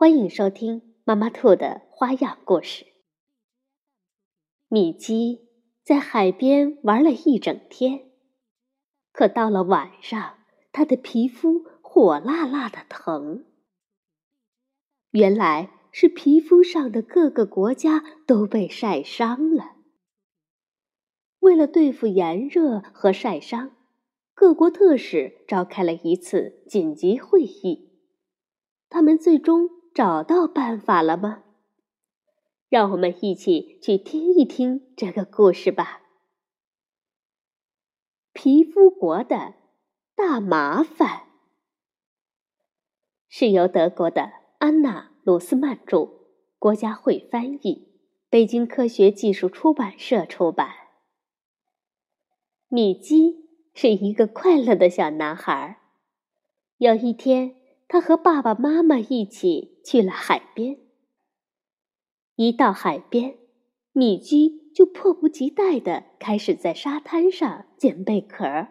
欢迎收听妈妈兔的花样故事。米基在海边玩了一整天，可到了晚上，他的皮肤火辣辣的疼。原来是皮肤上的各个国家都被晒伤了。为了对付炎热和晒伤，各国特使召开了一次紧急会议，他们最终。找到办法了吗？让我们一起去听一听这个故事吧。皮肤国的大麻烦是由德国的安娜·鲁斯曼著，国家会翻译，北京科学技术出版社出版。米基是一个快乐的小男孩。有一天。他和爸爸妈妈一起去了海边。一到海边，米基就迫不及待的开始在沙滩上捡贝壳。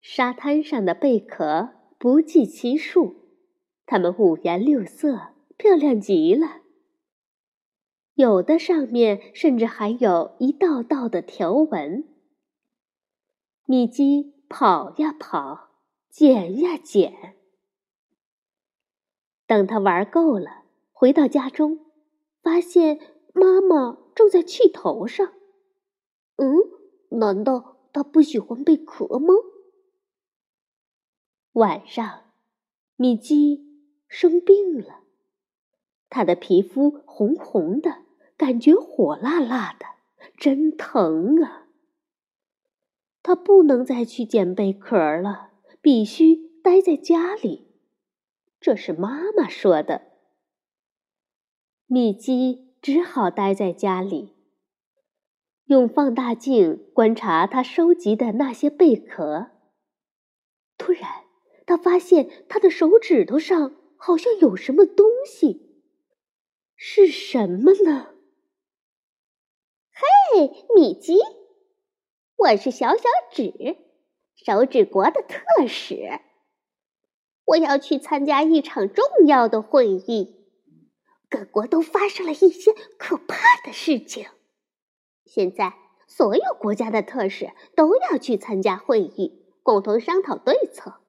沙滩上的贝壳不计其数，它们五颜六色，漂亮极了。有的上面甚至还有一道道的条纹。米基跑呀跑。捡呀捡，等他玩够了，回到家中，发现妈妈正在气头上。嗯，难道他不喜欢贝壳吗？晚上，米基生病了，他的皮肤红红的，感觉火辣辣的，真疼啊！他不能再去捡贝壳了。必须待在家里，这是妈妈说的。米基只好待在家里，用放大镜观察他收集的那些贝壳。突然，他发现他的手指头上好像有什么东西，是什么呢？嘿，米基，我是小小指。手指国的特使，我要去参加一场重要的会议。各国都发生了一些可怕的事情。现在，所有国家的特使都要去参加会议，共同商讨对策。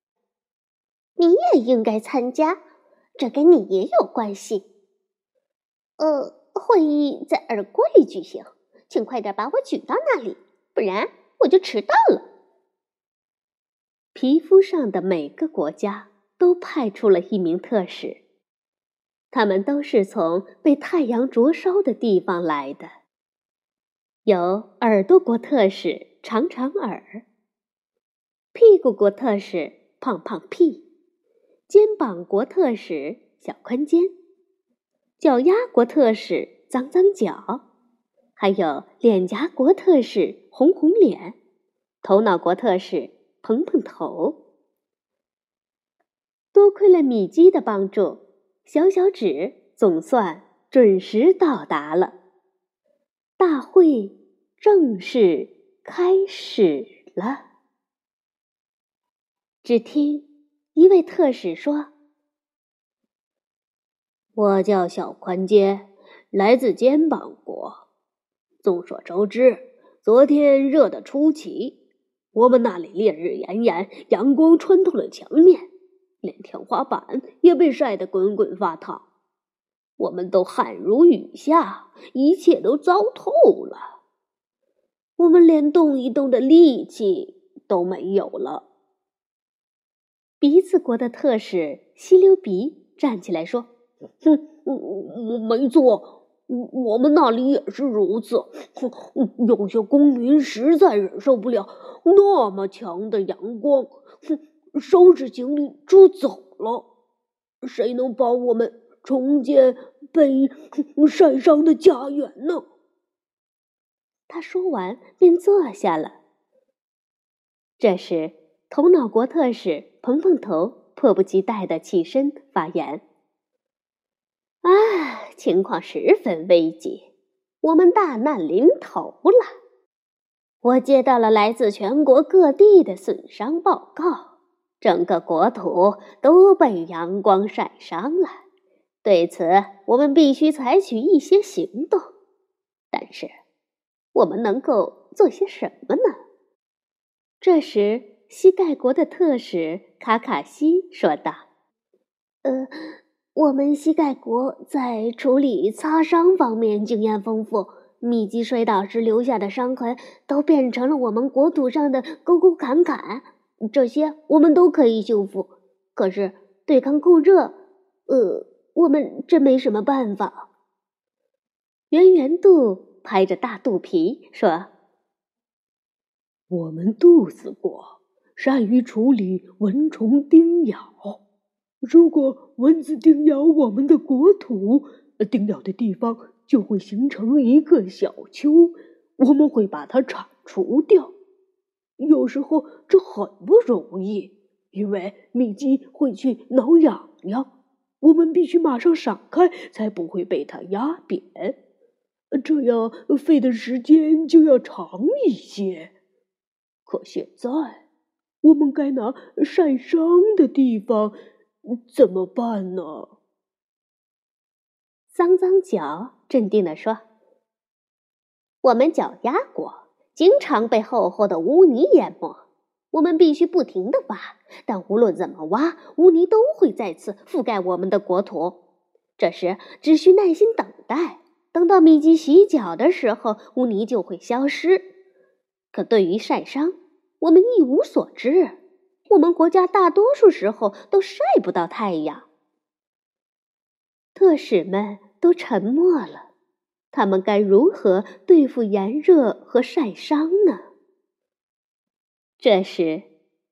你也应该参加，这跟你也有关系。呃，会议在耳柜举行，请快点把我举到那里，不然我就迟到了。皮肤上的每个国家都派出了一名特使，他们都是从被太阳灼烧的地方来的。有耳朵国特使长长耳，屁股国特使胖胖屁，肩膀国特使小宽肩，脚丫国特使脏脏脚，还有脸颊国特使红红脸，头脑国特使。蓬蓬头，多亏了米基的帮助，小小指总算准时到达了。大会正式开始了。只听一位特使说：“我叫小宽肩，来自肩膀国。众所周知，昨天热得出奇。”我们那里烈日炎炎，阳光穿透了墙面，连天花板也被晒得滚滚发烫。我们都汗如雨下，一切都糟透了。我们连动一动的力气都没有了。鼻子国的特使吸溜鼻站起来说：“哼，我我没错。”我们那里也是如此，有些公民实在忍受不了那么强的阳光，收拾行李就走了。谁能帮我们重建被晒伤的家园呢。他说完便坐下了。这时，头脑国特使蓬蓬头迫不及待的起身发言：“啊，情况十分危急，我们大难临头了。我接到了来自全国各地的损伤报告，整个国土都被阳光晒伤了。对此，我们必须采取一些行动。但是……”我们能够做些什么呢？这时，西盖国的特使卡卡西说道：“呃，我们西盖国在处理擦伤方面经验丰富，密集摔倒时留下的伤痕都变成了我们国土上的沟沟坎坎，这些我们都可以修复。可是，对抗酷热，呃，我们真没什么办法。”圆圆肚。拍着大肚皮说：“我们肚子国善于处理蚊虫叮咬。如果蚊子叮咬我们的国土，叮咬的地方就会形成一个小丘，我们会把它铲除掉。时候这很不容易，因为蜜鸡会去挠痒痒，我们必须马上闪开，才不会被它压扁。”这样费的时间就要长一些。可现在，我们该拿晒伤的地方怎么办呢？脏脏脚镇定地说：“我们脚丫国经常被厚厚的污泥淹没，我们必须不停的挖。但无论怎么挖，污泥都会再次覆盖我们的国土。这时，只需耐心等待。”等到米基洗脚的时候，污泥就会消失。可对于晒伤，我们一无所知。我们国家大多数时候都晒不到太阳。特使们都沉默了。他们该如何对付炎热和晒伤呢？这时，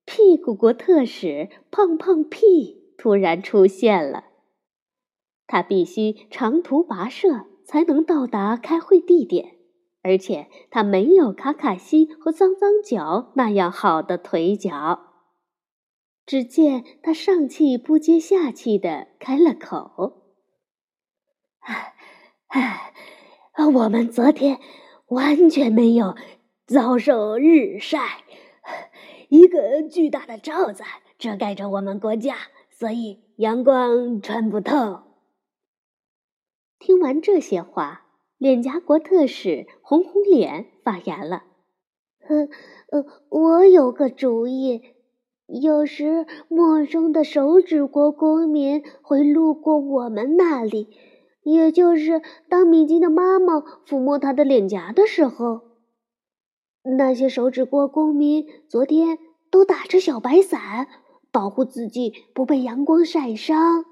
屁股国特使胖胖屁突然出现了。他必须长途跋涉。才能到达开会地点，而且他没有卡卡西和脏脏脚那样好的腿脚。只见他上气不接下气的开了口：“ 唉，唉，我们昨天完全没有遭受日晒，一个巨大的罩子遮盖着我们国家，所以阳光穿不透。”听完这些话，脸颊国特使红红脸发言了：“呃呃，我有个主意。有时陌生的手指国公民会路过我们那里，也就是当米奇的妈妈抚摸他的脸颊的时候，那些手指国公民昨天都打着小白伞，保护自己不被阳光晒伤。”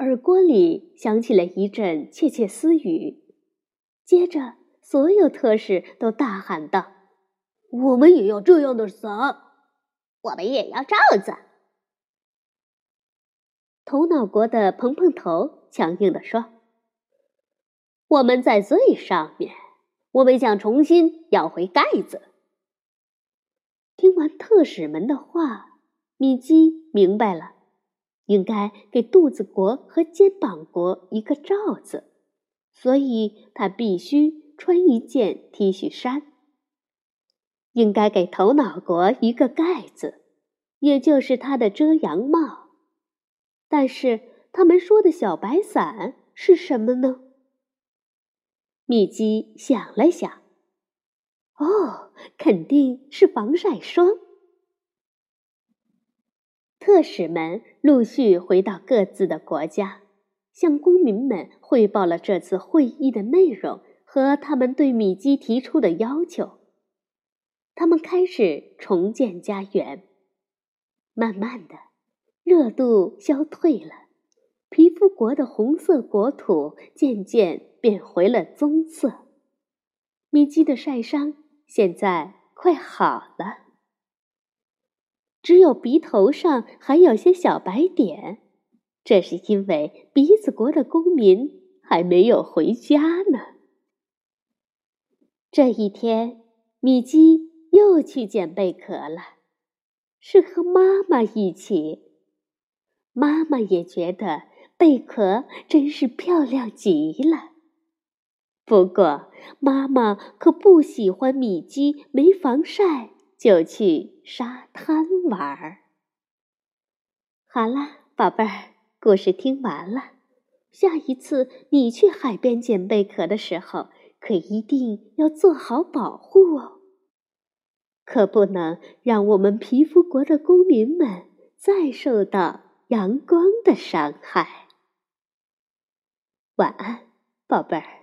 耳郭里响起了一阵窃窃私语，接着所有特使都大喊道：“我们也要这样的伞，我们也要罩子。”头脑国的蓬蓬头强硬地说：“我们在最上面，我们想重新要回盖子。”听完特使们的话，米基明白了。应该给肚子国和肩膀国一个罩子，所以他必须穿一件 T 恤衫。应该给头脑国一个盖子，也就是他的遮阳帽。但是他们说的小白伞是什么呢？米基想了想，哦，肯定是防晒霜。特使们陆续回到各自的国家，向公民们汇报了这次会议的内容和他们对米基提出的要求。他们开始重建家园。慢慢的，热度消退了，皮肤国的红色国土渐渐变回了棕色。米基的晒伤现在快好了。只有鼻头上还有些小白点，这是因为鼻子国的公民还没有回家呢。这一天，米基又去捡贝壳了，是和妈妈一起。妈妈也觉得贝壳真是漂亮极了。不过，妈妈可不喜欢米基没防晒就去沙滩玩儿。好了，宝贝儿，故事听完了。下一次你去海边捡贝壳的时候，可一定要做好保护哦，可不能让我们皮肤国的公民们再受到阳光的伤害。晚安，宝贝儿。